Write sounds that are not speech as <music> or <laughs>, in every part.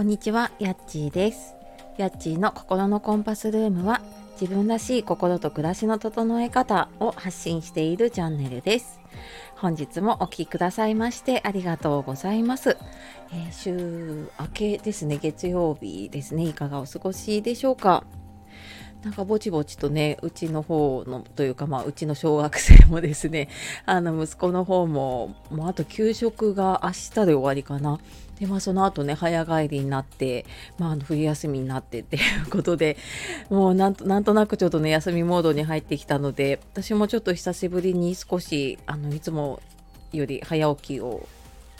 こんにちは、やっちーです。やっちーの心のコンパスルームは自分らしい心と暮らしの整え方を発信しているチャンネルです。本日もお聴きくださいましてありがとうございます。えー週明けですね、月曜日ですね、いかがお過ごしでしょうか？なんかぼちぼちとね、うちの方のというか、まあ、うちの小学生もですね、<laughs> あの息子の方も、もうあと給食が明日で終わりかな。で、まあ、その後ね、早帰りになって、まあ、あの冬休みになってっていうことで、<laughs> もうなんとなんとなくちょっとね、休みモードに入ってきたので、私もちょっと久しぶりに少し、あの、いつもより早起きを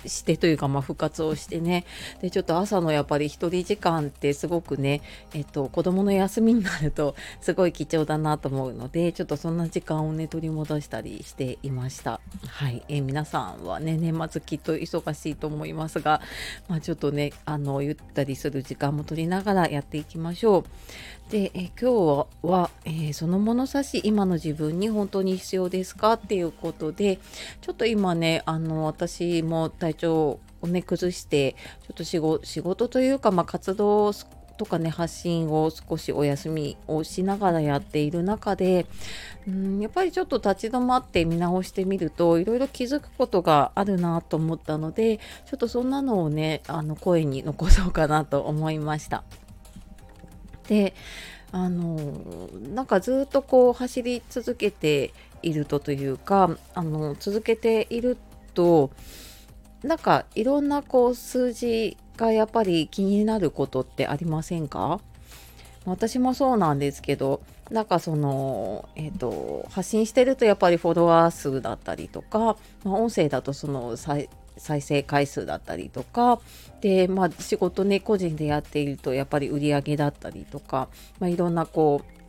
してというか、まあ、復活をしてね。でちょっと朝のやっぱり一人時間ってすごくね、えっと、子供の休みになると <laughs> すごい貴重だなと思うのでちょっとそんな時間をね取り戻したりしていました。はい、えー皆さんはね年末きっと忙しいと思いますが、まあ、ちょっとねあのゆったりする時間も取りながらやっていきましょう。で、え今日は、えーその物差し今の自分に本当に必要ですかっていうことでちょっと今ねあの私も体調をね崩してちょっと仕事仕事というか、まあ、活動とかね発信を少しお休みをしながらやっている中でうんやっぱりちょっと立ち止まって見直してみるといろいろ気づくことがあるなと思ったのでちょっとそんなのをねあの声に残そうかなと思いました。であのなんかずっとこう走り続けているとというかあの続けているとなんかいろんなこう数字がやっぱり気になることってありませんか？私もそうなんですけどなんかその、えっと発信してるとやっぱりフォロワー数だったりとか、まあ、音声だとその再再生回数だったりとかで、まあ、仕事ね個人でやっているとやっぱり売り上げだったりとか、まあ、いろんなこう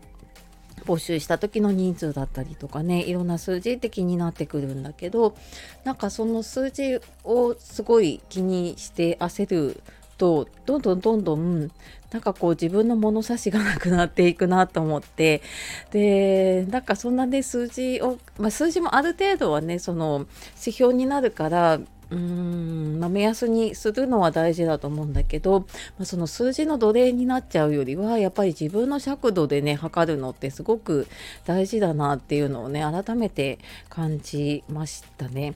募集した時の人数だったりとかねいろんな数字って気になってくるんだけどなんかその数字をすごい気にして焦るとどんどんどんどんなんかこう自分の物差しがなくなっていくなと思ってでなんかそんなね数字を、まあ、数字もある程度はねその指標になるからうーん、まあ、目安にするのは大事だと思うんだけど、まあ、その数字の奴隷になっちゃうよりはやっぱり自分の尺度でね測るのってすごく大事だなっていうのをね改めて感じましたね。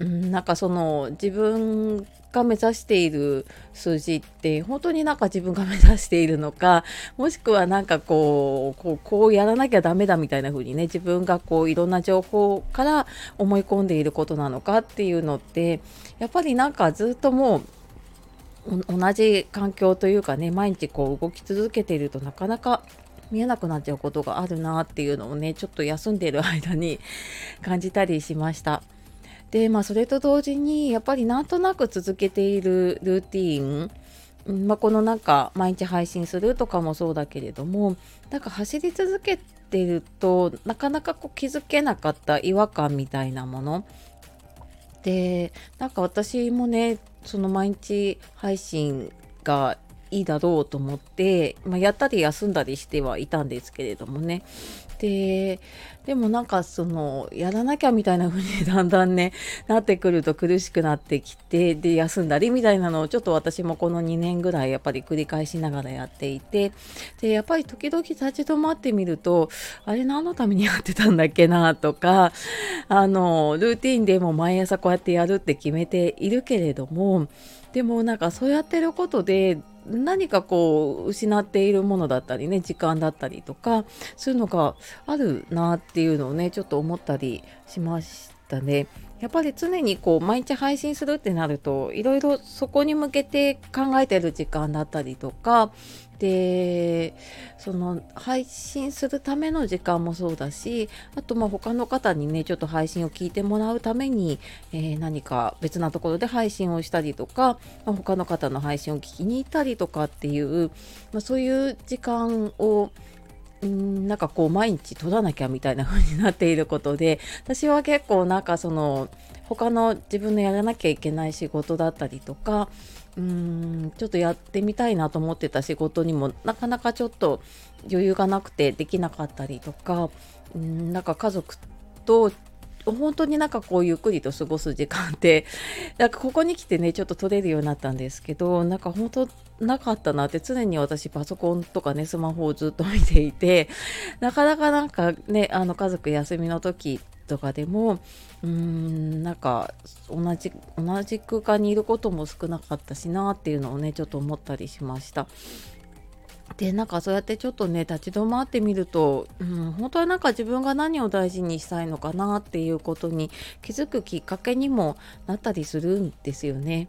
うん、なんかその自分が目指している数字って本当になんか自分が目指しているのか <laughs> もしくはなんかこうこうこうやらなきゃダメだみたいな風にね自分がこういろんな情報から思い込んでいることなのかっていうのってやっぱりなんかずっともう同じ環境というかね毎日こう動き続けているとなかなか見えなくなっちゃうことがあるなっていうのをねちょっと休んでいる間に <laughs> 感じたりしました。でまあそれと同時にやっぱりなんとなく続けているルーティーンまあ、このなんか毎日配信するとかもそうだけれどもなんか走り続けてるとなかなかこう気づけなかった違和感みたいなもの。でなんか私もねその毎日配信がいいだろうと思って、まあ、やったり休んだりしてはいたんですけれどもね。ででもなんかそのやらなきゃみたいな風にだんだんねなってくると苦しくなってきてで休んだりみたいなのをちょっと私もこの2年ぐらいやっぱり繰り返しながらやっていてでやっぱり時々立ち止まってみるとあれ何のためにやってたんだっけなとかあのルーティンでも毎朝こうやってやるって決めているけれどもでもなんかそうやってることで何かこう失っているものだったりね時間だったりとかそういうのがあるなっていうのをねちょっと思ったりしましたね。やっぱり常にこう毎日配信するってなるといろいろそこに向けて考えてる時間だったりとかでその配信するための時間もそうだしあとまあ他の方にねちょっと配信を聞いてもらうために、えー何か別なところで配信をしたりとか、まあ他の方の配信を聞きに行ったりとかっていう、まあ、そういう時間をんなんかこう毎日取らなきゃみたいな風になっていることで <laughs> 私は結構なんかその他の自分のやらなきゃいけない仕事だったりとかうーんちょっとやってみたいなと思ってた仕事にもなかなかちょっと余裕がなくてできなかったりとかうんなんか家族と本当になんかこうゆっくりと過ごす時間って <laughs> なんかここに来てねちょっと取れるようになったんですけどなんか本当なかったなって常に私パソコンとかねスマホをずっと見ていて <laughs> なかなかなんかねあの家族休みの時とかでもうーんなんか同じ同じ空間にいることも少なかったしなっていうのをねちょっと思ったりしました。でなんかそうやってちょっとね立ち止まってみると、うん、本当はなんか自分が何を大事にしたいのかなっていうことに気づくきっかけにもなったりするんですよね。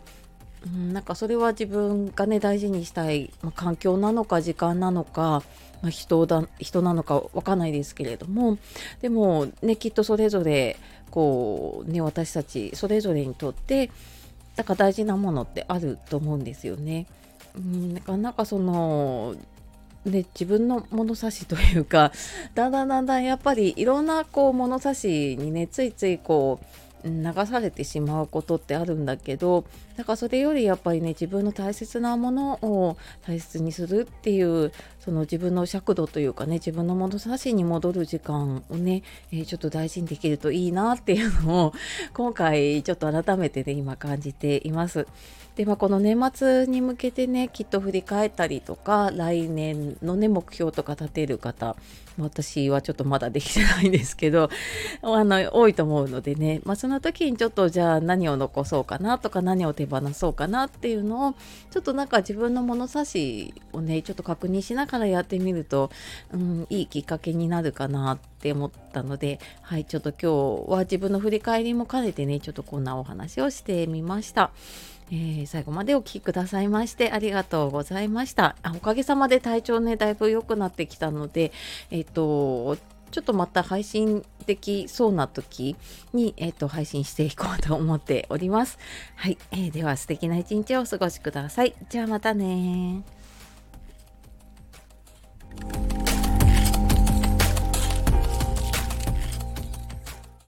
うん、なんかそれは自分がね大事にしたい、まあ、環境なのか時間なのか、まあ、人だ人なのかわかんないですけれどもでもねきっとそれぞれこうね私たちそれぞれにとってだから大事なものってあると思うんですよね。うん、なかなかそので自分の物差しというか <laughs> だんだんだんだんやっぱりいろんなこう物差しにねついついこう流されてしまうことってあるんだけどだからそれよりやっぱりね自分の大切なものを大切にするっていうその自分の尺度というかね自分の物差しに戻る時間をね、えー、ちょっと大事にできるといいなっていうのを今回ちょっと改めてね今感じています。でまあ、この年末に向けてねきっと振り返ったりとか来年のね目標とか立てる方私はちょっとまだできてないんですけど <laughs> あの多いと思うのでね、まあ、その時にちょっとじゃあ何を残そうかなとか何を手放そうかなっていうのをちょっとなんか自分の物差しをねちょっと確認しながらやってみると、うん、いいきっかけになるかなって思ったのではいちょっと今日は自分の振り返りも兼ねてねちょっとこんなお話をしてみました。えー、最後までお聴きくださいましてありがとうございましたあおかげさまで体調ねだいぶ良くなってきたのでえっ、ー、とちょっとまた配信できそうな時に、えーと、配信していこうと思っております。はい、えー、では素敵な一日をお過ごしください。じゃあまたね